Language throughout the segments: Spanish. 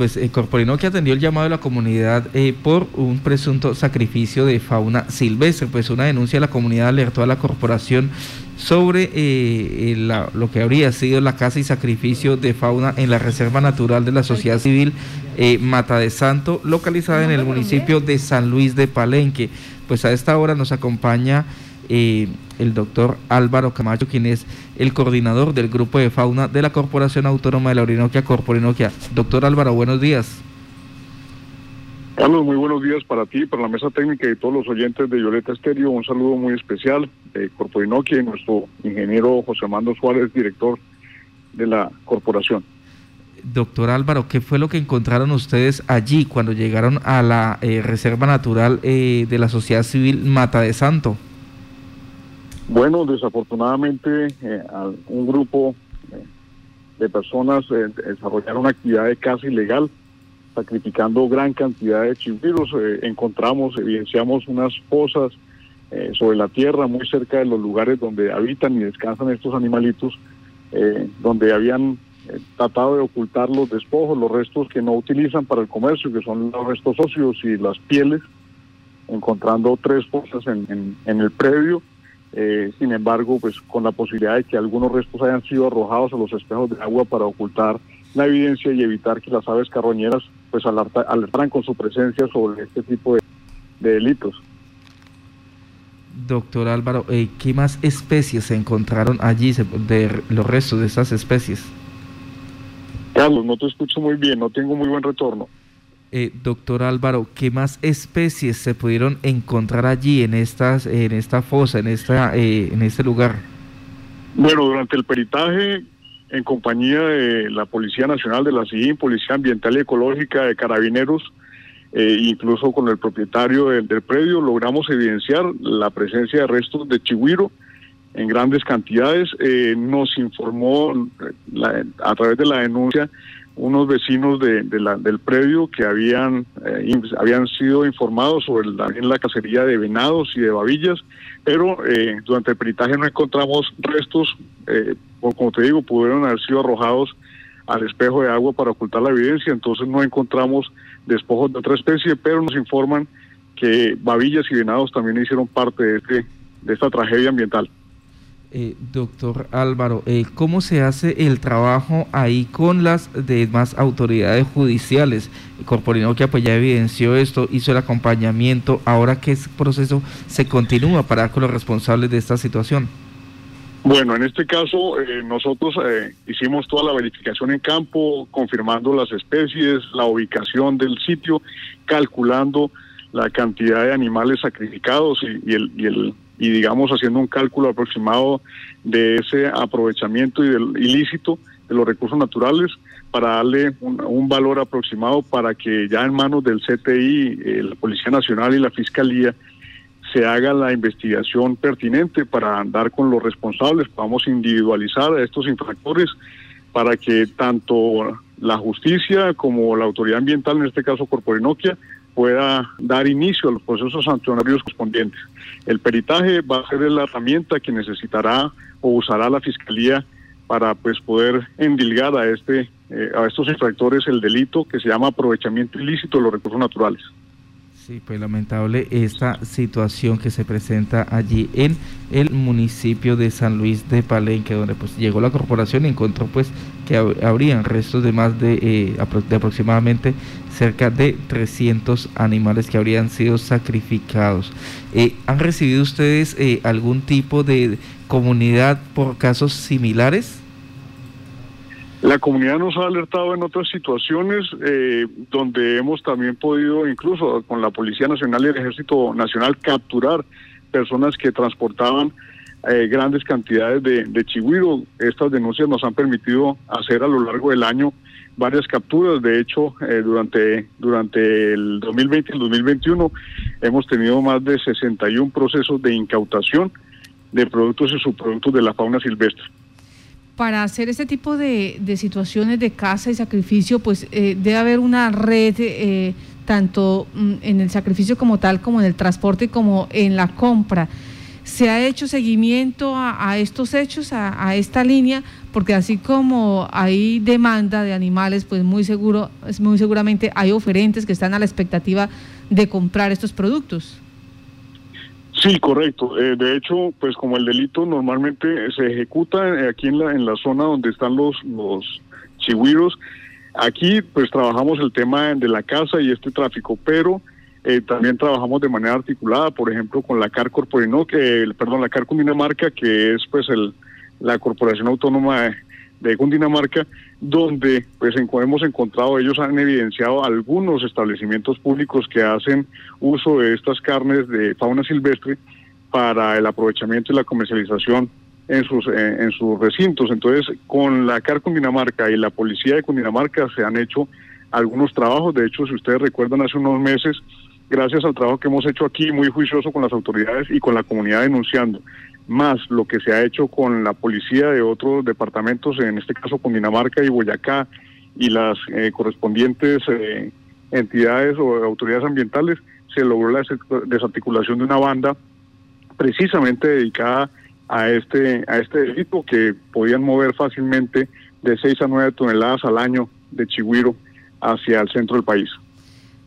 Pues eh, Corporino que atendió el llamado de la comunidad eh, por un presunto sacrificio de fauna silvestre, pues una denuncia de la comunidad alertó a la corporación sobre eh, lo que habría sido la caza y sacrificio de fauna en la Reserva Natural de la Sociedad Civil Mata de Santo, localizada en el municipio de San Luis de Palenque. Pues a esta hora nos acompaña eh, el doctor Álvaro Camacho, quien es el coordinador del grupo de fauna de la Corporación Autónoma de la Orinoquia, Corporinoquia. Doctor Álvaro, buenos días. Carlos, muy buenos días para ti, para la mesa técnica y todos los oyentes de Violeta Estéreo. Un saludo muy especial de Corporinoquia y nuestro ingeniero José Armando Suárez, director de la corporación. Doctor Álvaro, ¿qué fue lo que encontraron ustedes allí cuando llegaron a la eh, Reserva Natural eh, de la Sociedad Civil Mata de Santo? Bueno, desafortunadamente eh, un grupo eh, de personas eh, desarrollaron actividad de ilegal, sacrificando gran cantidad de chimpiros. encontramos, evidenciamos unas fosas sobre la tierra muy cerca de los lugares donde habitan y descansan estos animalitos, donde habían tratado de ocultar los despojos, los restos que no utilizan para el comercio, que son los restos óseos y las pieles, encontrando tres fosas en, en el predio eh, sin embargo, pues con la posibilidad de que algunos restos hayan sido arrojados a los espejos de agua para ocultar la evidencia y evitar que las aves carroñeras pues alertaran con su presencia sobre este tipo de, delitos. Doctor Álvaro, eh, ¿qué más especies se encontraron allí de los restos de esas especies? Carlos, no te escucho muy bien, no tengo muy buen retorno. Eh, doctor Álvaro, ¿qué más especies se pudieron encontrar allí en estas, en esta fosa, en esta, eh, en este lugar? Bueno, durante el peritaje, en compañía de la Policía Nacional de la CIGIN, Policía Ambiental y Ecológica de Carabineros, eh, incluso con el propietario del, predio, logramos evidenciar la presencia de restos de chihuiro en grandes cantidades. nos informó a través de la denuncia unos vecinos de, del predio que habían, eh, habían sido informados sobre también la cacería de venados y de babillas, pero eh, durante el peritaje no encontramos restos, eh, como te digo, pudieron haber sido arrojados al espejo de agua para ocultar la evidencia, entonces no encontramos despojos de otra especie, pero nos informan que babillas y venados también hicieron parte de, este, de esta tragedia ambiental. Eh, doctor Álvaro, eh, ¿cómo se hace el trabajo ahí con las demás autoridades judiciales? Corporinoquia pues ya evidenció esto, hizo el acompañamiento, ahora qué proceso se continúa para con los responsables de esta situación. Bueno, en este caso eh, nosotros hicimos toda la verificación en campo, confirmando las especies, la ubicación del sitio, calculando la cantidad de animales sacrificados y, el, y el y digamos haciendo un cálculo aproximado de ese aprovechamiento y del ilícito de los recursos naturales para darle un, valor aproximado para que ya en manos del CTI, eh, la Policía Nacional y la Fiscalía se haga la investigación pertinente para andar con los responsables, podamos individualizar a estos infractores para que tanto la justicia como la autoridad ambiental, en este caso Corporinoquia, pueda dar inicio a los procesos sancionarios correspondientes. El peritaje va a ser la herramienta que necesitará o usará la Fiscalía para pues poder endilgar a este eh, a estos infractores el delito que se llama aprovechamiento ilícito de los recursos naturales. Sí, pues lamentable esta situación que se presenta allí en el municipio de San Luis de Palenque, donde pues llegó la corporación y encontró pues que habrían restos de más de, eh, de aproximadamente cerca de 300 animales que habrían sido sacrificados. Eh, ¿Han recibido ustedes eh, algún tipo de comunidad por casos similares? La comunidad nos ha alertado en otras situaciones donde hemos también podido, incluso con la Policía Nacional y el Ejército Nacional, capturar personas que transportaban eh, grandes cantidades de, de Estas denuncias nos han permitido hacer a lo largo del año varias capturas. De hecho, eh, durante, durante el 2020 y el 2021 hemos tenido más de 61 procesos de incautación de productos y subproductos de la fauna silvestre para hacer este tipo de, situaciones de caza y sacrificio, pues eh, debe haber una red eh, tanto mm, en el sacrificio como tal, como en el transporte, como en la compra. ¿Se ha hecho seguimiento a, estos hechos, a, esta línea? Porque así como hay demanda de animales, pues muy seguro, muy seguramente hay oferentes que están a la expectativa de comprar estos productos. Sí, correcto. Eh, de hecho, pues como el delito normalmente se ejecuta eh, aquí en la en la zona donde están los los chihuiros, aquí pues trabajamos el tema de la casa y este tráfico, pero eh, también trabajamos de manera articulada, por ejemplo, con la CAR Corporino, que, perdón, la CAR Cundinamarca, que es pues el, la Corporación Autónoma de, Cundinamarca, donde pues hemos encontrado, ellos han evidenciado algunos establecimientos públicos que hacen uso de estas carnes de fauna silvestre para el aprovechamiento y la comercialización en sus, en sus recintos. Entonces, con la CAR Cundinamarca y la Policía de Cundinamarca se han hecho algunos trabajos. De hecho, si ustedes recuerdan, hace unos meses gracias al trabajo que hemos hecho aquí, muy juicioso con las autoridades y con la comunidad denunciando, más lo que se ha hecho con la policía de otros departamentos, en este caso con Dinamarca y Boyacá, y las eh, correspondientes eh, entidades o autoridades ambientales, se logró la desarticulación de una banda precisamente dedicada a este a este delito que podían mover fácilmente de 6 a 9 toneladas al año de chigüiro hacia el centro del país.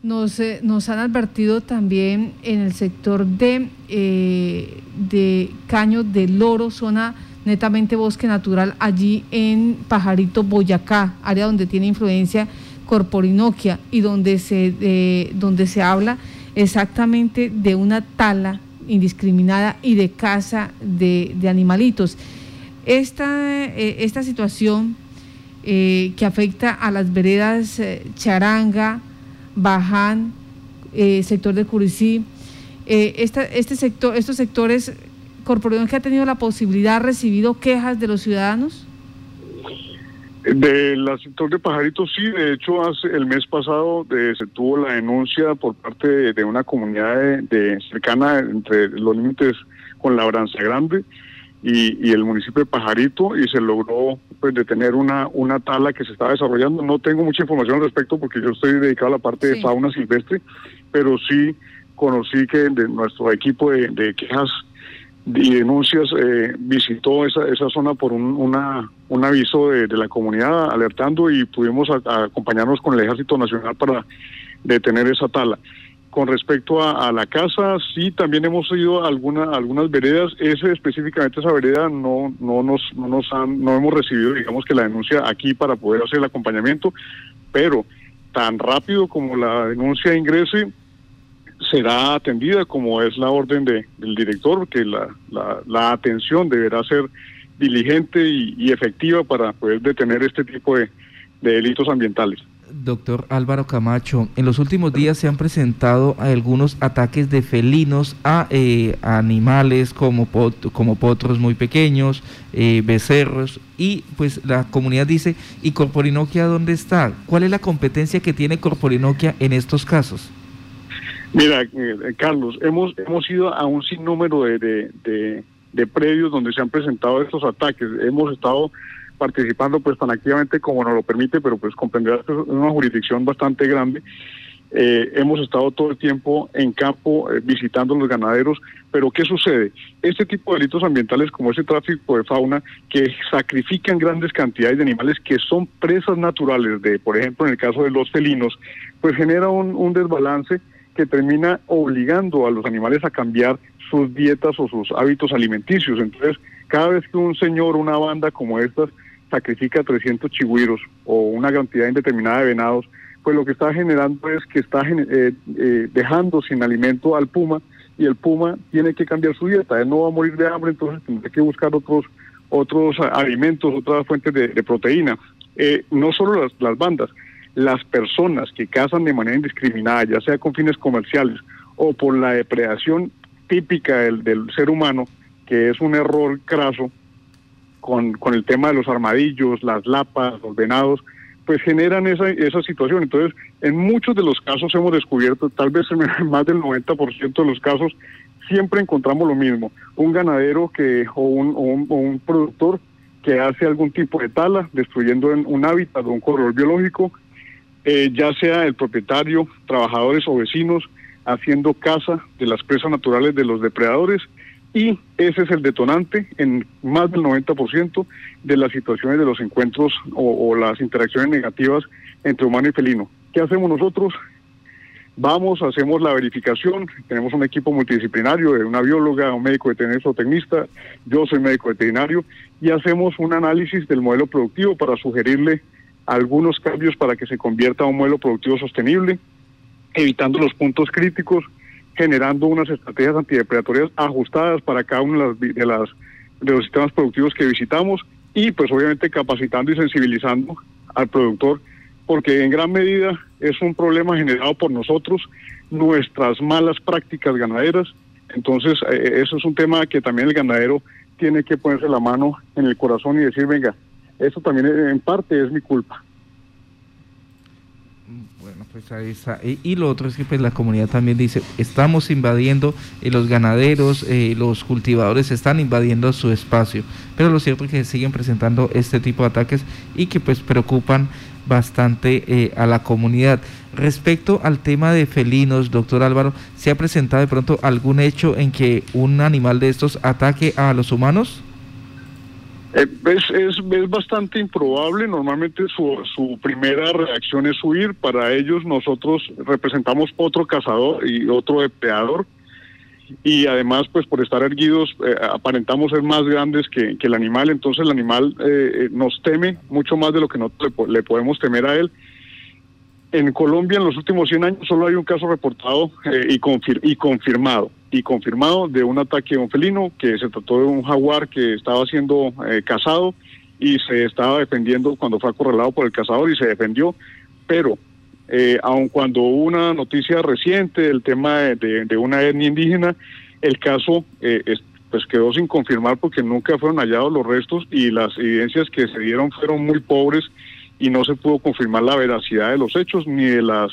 Nos, eh, nos han advertido también en el sector de, eh, de Caño de Loro, zona netamente bosque natural, allí en Pajarito, Boyacá, área donde tiene influencia corporinoquia y donde se, donde se habla exactamente de una tala indiscriminada y de caza de, animalitos. Esta, eh, esta situación que afecta a las veredas Charanga, Baján, eh, sector de Curicí, eh, este sector, estos sectores corporativos que ha tenido la posibilidad, ha recibido quejas de los ciudadanos? Del sector de pajaritos sí, de hecho hace el mes pasado se tuvo la denuncia por parte de, una comunidad de, cercana entre los límites con Labranza Grande y, el municipio de Pajarito y se logró pues detener una, una tala que se estaba desarrollando. No tengo mucha información al respecto porque yo estoy dedicado a la parte de fauna silvestre, pero sí conocí que de nuestro equipo de, quejas y denuncias eh, visitó esa, esa zona por un, una, un aviso de, la comunidad alertando y pudimos acompañarnos con el Ejército Nacional para detener esa tala. Con respecto a, la casa, sí, también hemos ido alguna, algunas veredas. Ese específicamente esa vereda no, no nos, no nos han, no hemos recibido, digamos que la denuncia aquí para poder hacer el acompañamiento, pero tan rápido como la denuncia ingrese, será atendida como es la orden de, del director, que la, la, atención deberá ser diligente y, efectiva para poder detener este tipo de delitos ambientales. Doctor Álvaro Camacho, en los últimos días se han presentado algunos ataques de felinos a, eh, animales como, como potros muy pequeños, eh, becerros, y pues la comunidad dice, ¿y Corporinoquia dónde está? ¿Cuál es la competencia que tiene Corporinoquia en estos casos? Mira, eh, Carlos, hemos, hemos ido a un sinnúmero de, de, de, de predios donde se han presentado estos ataques. Hemos estado participando pues tan activamente como nos lo permite, pero pues comprenderás que es una jurisdicción bastante grande. Eh, hemos estado todo el tiempo en campo eh, visitando los ganaderos, pero ¿qué sucede? Este tipo de delitos ambientales como ese tráfico de fauna que sacrifican grandes cantidades de animales que son presas naturales de, por ejemplo, en el caso de los felinos, pues genera un desbalance que termina obligando a los animales a cambiar sus dietas o sus hábitos alimenticios. Entonces, cada vez que un señor, una banda como estas, sacrifica 300 chigüiros o una cantidad indeterminada de venados, pues lo que está generando es que está eh, eh, dejando sin alimento al puma y el puma tiene que cambiar su dieta. Él no va a morir de hambre, entonces tendrá que buscar otros otros alimentos, otras fuentes de, proteína. Eh, no solo las, bandas, las personas que cazan de manera indiscriminada, ya sea con fines comerciales o por la depredación típica del, del ser humano, que es un error craso, con, con el tema de los armadillos, las lapas, los venados, pues generan esa, esa situación. Entonces, en muchos de los casos hemos descubierto, tal vez en más del 90% de los casos, siempre encontramos lo mismo. Un ganadero que o un, un, productor que hace algún tipo de tala, destruyendo un hábitat o un corredor biológico, eh, ya sea el propietario, trabajadores o vecinos, haciendo caza de las presas naturales de los depredadores y ese es el detonante en más del 90% de las situaciones de los encuentros o, las interacciones negativas entre humano y felino. ¿Qué hacemos nosotros? Vamos, hacemos la verificación, tenemos un equipo multidisciplinario de una bióloga, un médico veterinario tecnista, yo soy médico veterinario, y hacemos un análisis del modelo productivo para sugerirle algunos cambios para que se convierta a un modelo productivo sostenible, evitando los puntos críticos, generando unas estrategias antidepredatorias ajustadas para cada uno de, las, de los sistemas productivos que visitamos y pues obviamente capacitando y sensibilizando al productor porque en gran medida es un problema generado por nosotros, nuestras malas prácticas ganaderas. Entonces, eh, eso es un tema que también el ganadero tiene que ponerse la mano en el corazón y decir, venga, eso también en parte es mi culpa. Bueno, pues ahí está. Y, lo otro es que pues la comunidad también dice, estamos invadiendo, y los ganaderos, eh, los cultivadores están invadiendo su espacio. Pero lo cierto es que siguen presentando este tipo de ataques y que pues preocupan bastante eh, a la comunidad. Respecto al tema de felinos, doctor Álvaro, ¿se ha presentado de pronto algún hecho en que un animal de estos ataque a los humanos? Eh, es, es, bastante improbable, normalmente su, su primera reacción es huir, para ellos nosotros representamos otro cazador y otro depredador y además pues por estar erguidos eh, aparentamos ser más grandes que, el animal, entonces el animal eh, nos teme mucho más de lo que nosotros le, podemos temer a él. En Colombia en los últimos 100 años solo hay un caso reportado y, y confirmado y confirmado de un ataque a un felino, que se trató de un jaguar que estaba siendo eh, cazado y se estaba defendiendo cuando fue acorralado por el cazador y se defendió, pero eh, aun cuando hubo una noticia reciente del tema de, una etnia indígena, el caso eh, pues quedó sin confirmar porque nunca fueron hallados los restos y las evidencias que se dieron fueron muy pobres y no se pudo confirmar la veracidad de los hechos ni de las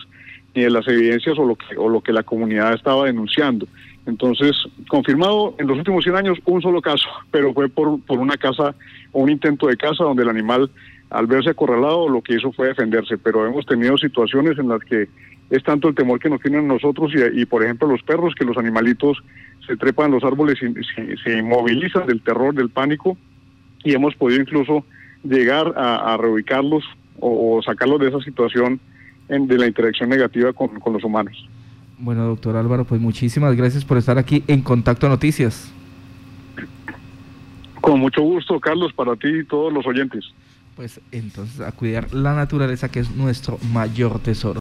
ni de las evidencias o lo que o lo que la comunidad estaba denunciando. Entonces, confirmado en los últimos 100 años un solo caso, pero fue por, por una casa un intento de casa donde el animal, al verse acorralado, lo que hizo fue defenderse. Pero hemos tenido situaciones en las que es tanto el temor que nos tienen nosotros y, por ejemplo, los perros, que los animalitos se trepan en los árboles y se, inmovilizan del terror, del pánico, y hemos podido incluso llegar a, reubicarlos o, sacarlos de esa situación de la interacción negativa con los humanos. Bueno, doctor Álvaro, pues muchísimas gracias por estar aquí en Contacto Noticias. Con mucho gusto, Carlos, para ti y todos los oyentes. Pues entonces a cuidar la naturaleza que es nuestro mayor tesoro.